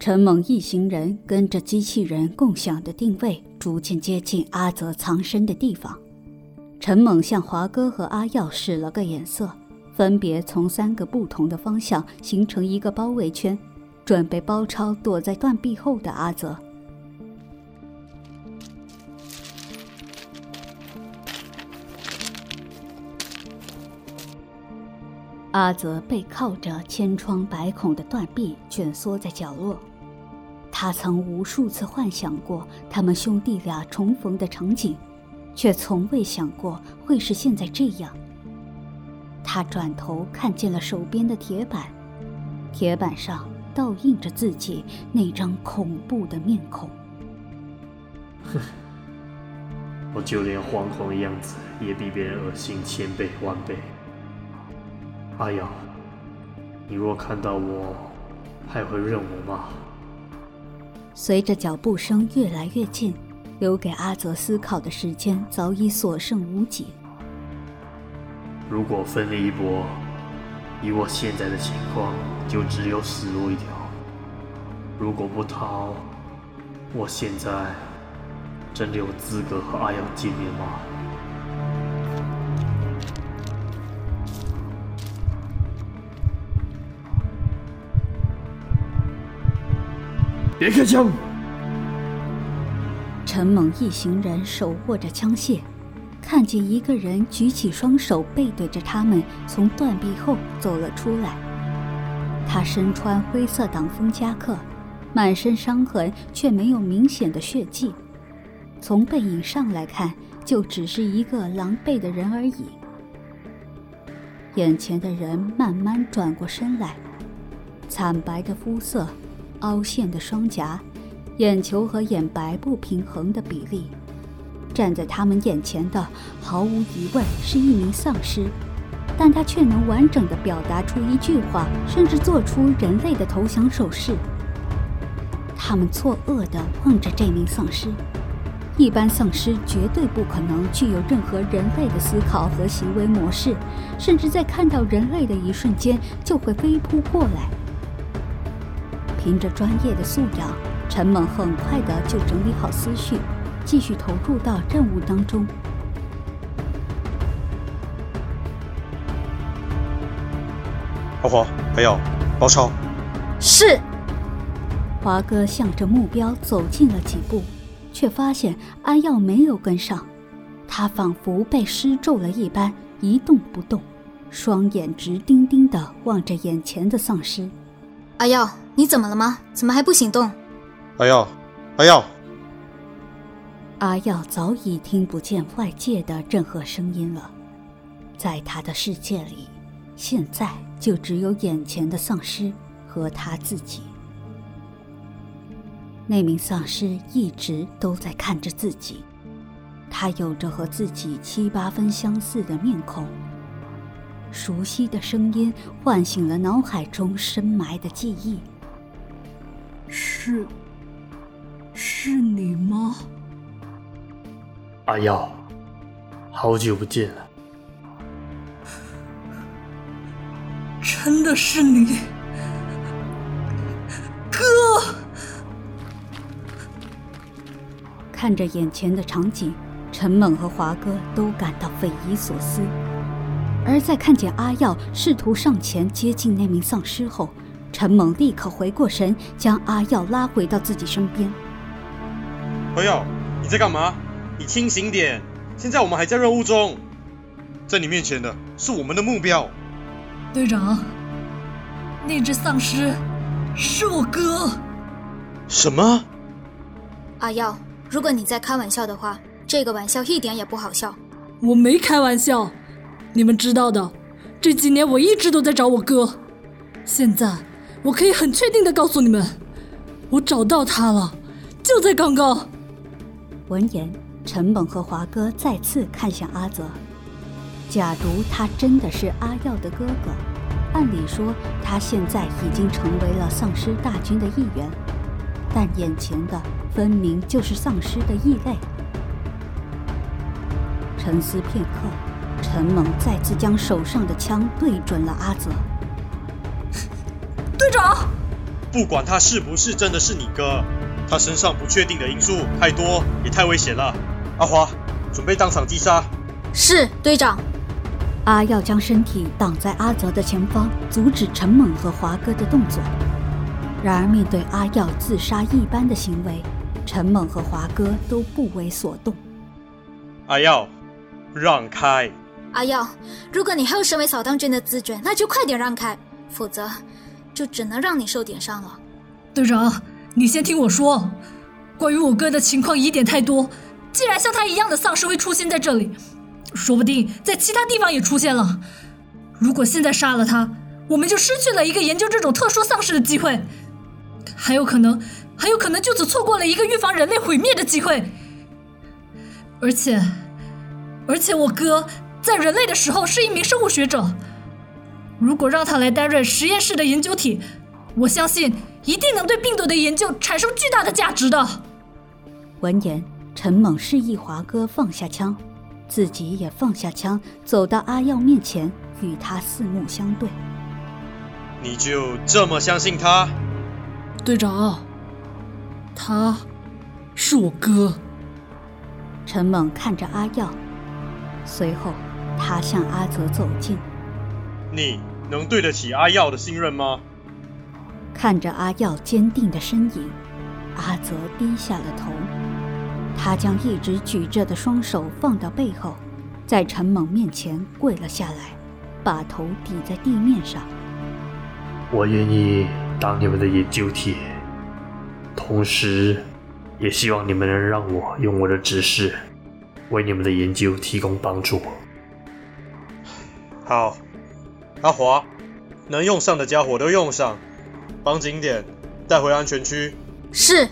陈猛一行人跟着机器人共享的定位，逐渐接近阿泽藏身的地方。陈猛向华哥和阿耀使了个眼色，分别从三个不同的方向形成一个包围圈，准备包抄躲在断壁后的阿泽。阿泽背靠着千疮百孔的断壁，蜷缩在角落。他曾无数次幻想过他们兄弟俩重逢的场景，却从未想过会是现在这样。他转头看见了手边的铁板，铁板上倒映着自己那张恐怖的面孔。哼，我就连惶恐的样子也比别人恶心千倍万倍。阿瑶，你若看到我，还会认我吗？随着脚步声越来越近，留给阿泽思考的时间早已所剩无几。如果分离一搏，以我现在的情况，就只有死路一条。如果不逃，我现在真的有资格和阿瑶见面吗？别开枪！陈猛一行人手握着枪械，看见一个人举起双手，背对着他们从断壁后走了出来。他身穿灰色挡风夹克，满身伤痕，却没有明显的血迹。从背影上来看，就只是一个狼狈的人而已。眼前的人慢慢转过身来，惨白的肤色。凹陷的双颊，眼球和眼白不平衡的比例。站在他们眼前的，毫无疑问是一名丧尸，但他却能完整的表达出一句话，甚至做出人类的投降手势。他们错愕地望着这名丧尸，一般丧尸绝对不可能具有任何人类的思考和行为模式，甚至在看到人类的一瞬间就会飞扑过来。凭着专业的素养，陈猛很快的就整理好思绪，继续投入到任务当中。阿华，还有包抄。是。华哥向着目标走近了几步，却发现阿耀没有跟上，他仿佛被施咒了一般，一动不动，双眼直盯盯的望着眼前的丧尸。阿耀。你怎么了吗？怎么还不行动？阿耀，阿耀，阿耀早已听不见外界的任何声音了，在他的世界里，现在就只有眼前的丧尸和他自己。那名丧尸一直都在看着自己，他有着和自己七八分相似的面孔。熟悉的声音唤醒了脑海中深埋的记忆。是，是你吗？阿耀，好久不见了。真的是你，哥！看着眼前的场景，陈猛和华哥都感到匪夷所思。而在看见阿耀试图上前接近那名丧尸后，陈猛立刻回过神，将阿耀拉回到自己身边。阿耀，你在干嘛？你清醒点！现在我们还在任务中，在你面前的是我们的目标。队长，那只丧尸是我哥。什么？阿耀，如果你在开玩笑的话，这个玩笑一点也不好笑。我没开玩笑，你们知道的，这几年我一直都在找我哥，现在。我可以很确定的告诉你们，我找到他了，就在刚刚。闻言，陈猛和华哥再次看向阿泽。假如他真的是阿耀的哥哥，按理说他现在已经成为了丧尸大军的一员，但眼前的分明就是丧尸的异类。沉思片刻，陈猛再次将手上的枪对准了阿泽。队长，不管他是不是真的是你哥，他身上不确定的因素太多，也太危险了。阿华，准备当场击杀。是，队长。阿耀将身体挡在阿泽的前方，阻止陈猛和华哥的动作。然而，面对阿耀自杀一般的行为，陈猛和华哥都不为所动。阿耀，让开！阿耀，如果你还有身为扫荡军的自觉，那就快点让开，否则就只能让你受点伤了。队长，你先听我说，关于我哥的情况疑点太多，既然像他一样的丧尸会出现在这里，说不定在其他地方也出现了。如果现在杀了他，我们就失去了一个研究这种特殊丧尸的机会。还有可能，还有可能就此错过了一个预防人类毁灭的机会。而且，而且我哥在人类的时候是一名生物学者，如果让他来担任实验室的研究体，我相信一定能对病毒的研究产生巨大的价值的。闻言，陈猛示意华哥放下枪，自己也放下枪，走到阿耀面前，与他四目相对。你就这么相信他？队长，他是我哥。陈猛看着阿耀，随后他向阿泽走近。你能对得起阿耀的信任吗？看着阿耀坚定的身影，阿泽低下了头。他将一直举着的双手放到背后，在陈猛面前跪了下来，把头抵在地面上。我愿意。当你们的研究体，同时也希望你们能让我用我的知识为你们的研究提供帮助。好，阿华，能用上的家伙都用上，绑紧点，带回安全区。是。